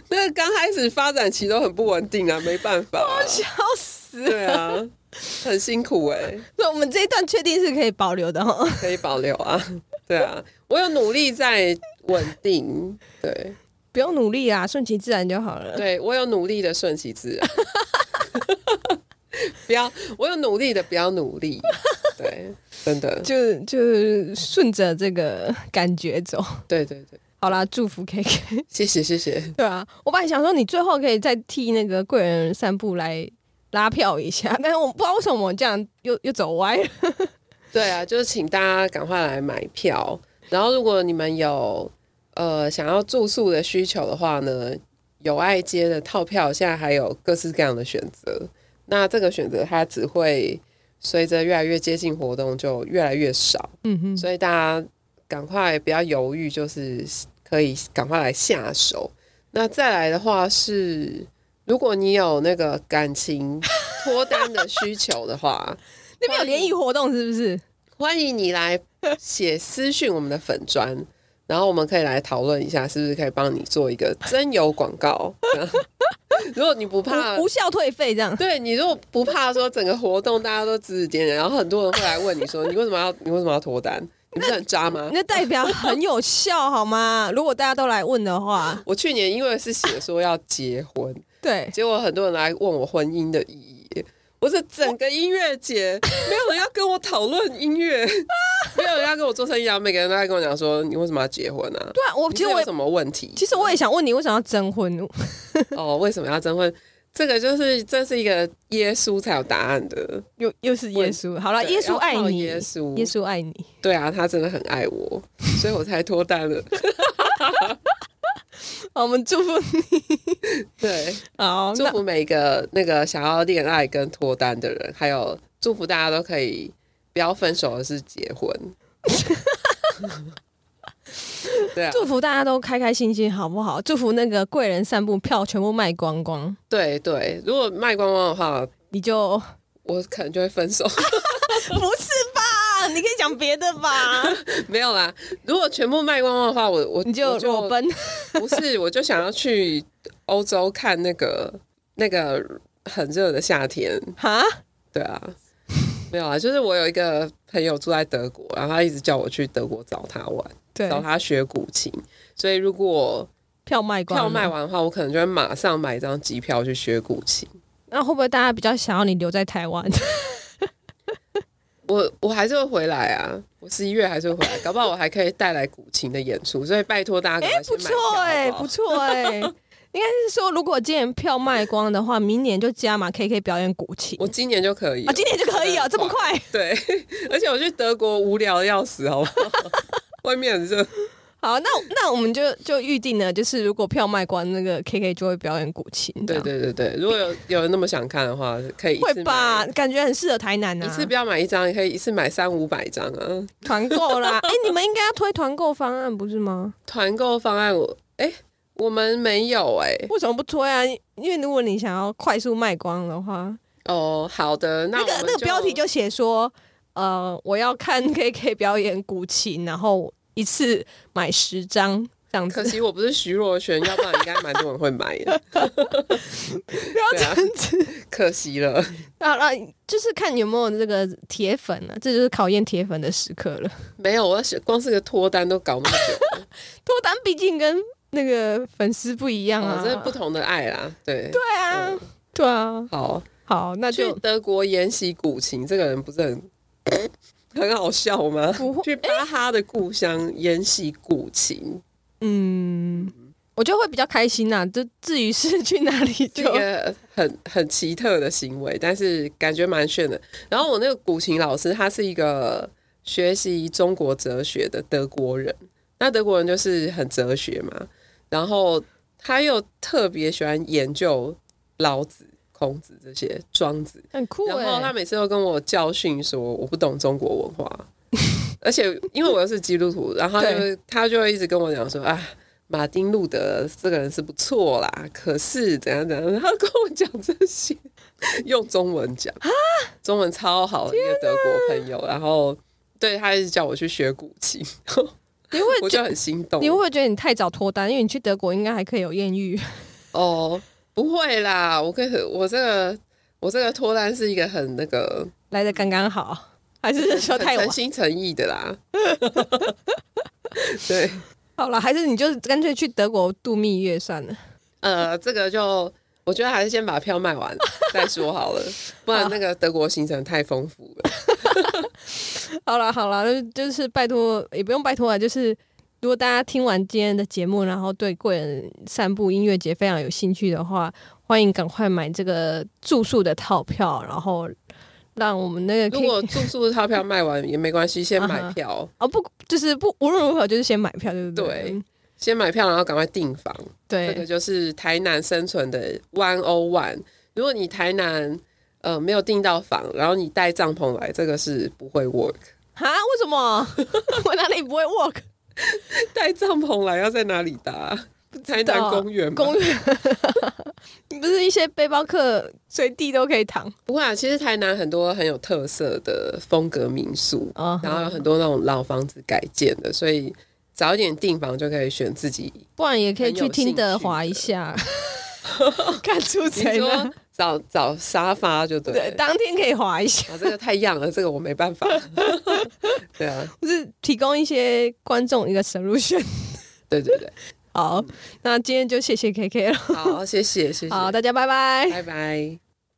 那个刚开始发展期都很不稳定啊，没办法，我笑死。对啊，很辛苦哎。那我们这一段确定是可以保留的哈？可以保留啊。对啊，我有努力在稳定。对，不用努力啊，顺其自然就好了。对我有努力的顺其自然。不要，我有努力的不要努力。对，真的就就顺着这个感觉走。对对对。好啦，祝福 K K，谢谢谢谢。对啊，我本来想说你最后可以再替那个贵人散步来拉票一下，但是我不知道为什么我这样又又走歪了。对啊，就是请大家赶快来买票。然后如果你们有呃想要住宿的需求的话呢，有爱街的套票现在还有各式各样的选择。那这个选择它只会随着越来越接近活动就越来越少。嗯哼，所以大家赶快不要犹豫，就是。可以赶快来下手。那再来的话是，如果你有那个感情脱单的需求的话，那边有联谊活动是不是？欢迎你来写私讯我们的粉砖，然后我们可以来讨论一下，是不是可以帮你做一个真有广告。如果你不怕无效退费这样，对你如果不怕说整个活动大家都指指点点，然后很多人会来问你说，你为什么要 你为什么要脱单？你不是很渣吗？那代表很有效好吗？如果大家都来问的话，我去年因为是写说要结婚，对，结果很多人来问我婚姻的意义。我是整个音乐节没有人要跟我讨论音乐，没有人要跟我做生意啊！每个人都在跟我讲说，你为什么要结婚啊？对啊，我其实有什么问题？其实我也想问你，为什么要征婚？哦，为什么要征婚？这个就是这是一个耶稣才有答案的，又又是耶稣。好了，耶稣爱你，耶稣，耶稣爱你。对啊，他真的很爱我，所以我才脱单了。我们祝福你，对，好，祝福每一个那个想要恋爱跟脱单的人，还有祝福大家都可以不要分手，而是结婚。对啊，祝福大家都开开心心，好不好？祝福那个贵人散步票全部卖光光。对对，如果卖光光的话，你就我可能就会分手。不是吧？你可以讲别的吧？没有啦，如果全部卖光光的话，我我你就裸奔。不是，我就想要去欧洲看那个那个很热的夏天。哈？对啊，没有啊，就是我有一个朋友住在德国，然后他一直叫我去德国找他玩。找他学古琴，所以如果票卖光，票卖完的话，我可能就会马上买一张机票去学古琴。那会不会大家比较想要你留在台湾？我我还是会回来啊，我十一月还是会回来，搞不好我还可以带来古琴的演出，所以拜托大家。哎，不错哎，不错哎，应该是说如果今年票卖光的话，明年就加码 K K 表演古琴。我今年就可以啊，今年就可以啊，这么快？对，而且我去德国无聊的要死，好不好？外面很热。好，那那我们就就预定了，就是如果票卖光，那个 K K 就会表演古琴。对对对对，如果有有人那么想看的话，可以会吧？感觉很适合台南啊！一次不要买一张，也可以一次买三五百张啊！团购啦！哎，你们应该要推团购方案不是吗？团购方案我哎，我们没有哎，为什么不推啊？因为如果你想要快速卖光的话，哦，好的，那个那个标题就写说，呃，我要看 K K 表演古琴，然后。一次买十张这样子，可惜我不是徐若瑄，要不然应该蛮多人会买的。不要这样子，可惜了。好了，就是看有没有这个铁粉了，这就是考验铁粉的时刻了。没有，我光是个脱单都搞那么久，脱单毕竟跟那个粉丝不一样啊，这是不同的爱啦。对，对啊，对啊。好，好，那就德国研习古琴，这个人不是很。很好笑吗？去巴哈的故乡研习古琴，嗯，我觉得会比较开心呐。就至于是去哪里，这个很很奇特的行为，但是感觉蛮炫的。然后我那个古琴老师，他是一个学习中国哲学的德国人。那德国人就是很哲学嘛，然后他又特别喜欢研究老子。孔子这些庄子。很酷，然后他每次都跟我教训说我不懂中国文化，而且因为我又是基督徒，然后他就他就会一直跟我讲说啊，马丁路德这个人是不错啦，可是怎样怎样，他跟我讲这些，用中文讲。啊，中文超好的一个德国朋友，然后对他一直叫我去学古琴，你会 我就很心动，你会不会觉得你太早脱单？因为你去德国应该还可以有艳遇。哦。不会啦，我可以，我这个我这个脱单是一个很那个来的刚刚好，还是说太诚心诚意的啦？对，好了，还是你就干脆去德国度蜜月算了。呃，这个就我觉得还是先把票卖完 再说好了，不然那个德国行程太丰富了。好了好了，就是拜托，也不用拜托啊，就是。如果大家听完今天的节目，然后对贵人散步音乐节非常有兴趣的话，欢迎赶快买这个住宿的套票，然后让我们那个如果住宿的套票卖完也没关系，先买票哦，不就是不无论如何就是先买票，对不对？对，先买票，然后赶快订房。对，这个就是台南生存的 One O One。如果你台南呃没有订到房，然后你带帐篷来，这个是不会 work 啊？为什么？我哪里不会 work？带帐篷来要在哪里搭？台南公园？公园？你不是一些背包客随地都可以躺？不会啊，其实台南很多很有特色的风格民宿，然后有很多那种老房子改建的，所以早一点订房就可以选自己。不然也可以去听德华一下，看出谁呢？找找沙发就对，对，当天可以滑一下。这个太样了，这个我没办法。对啊，就是提供一些观众一个 solution。对对对，好，那今天就谢谢 K K 了。好，谢谢谢谢。好，大家拜拜，拜拜。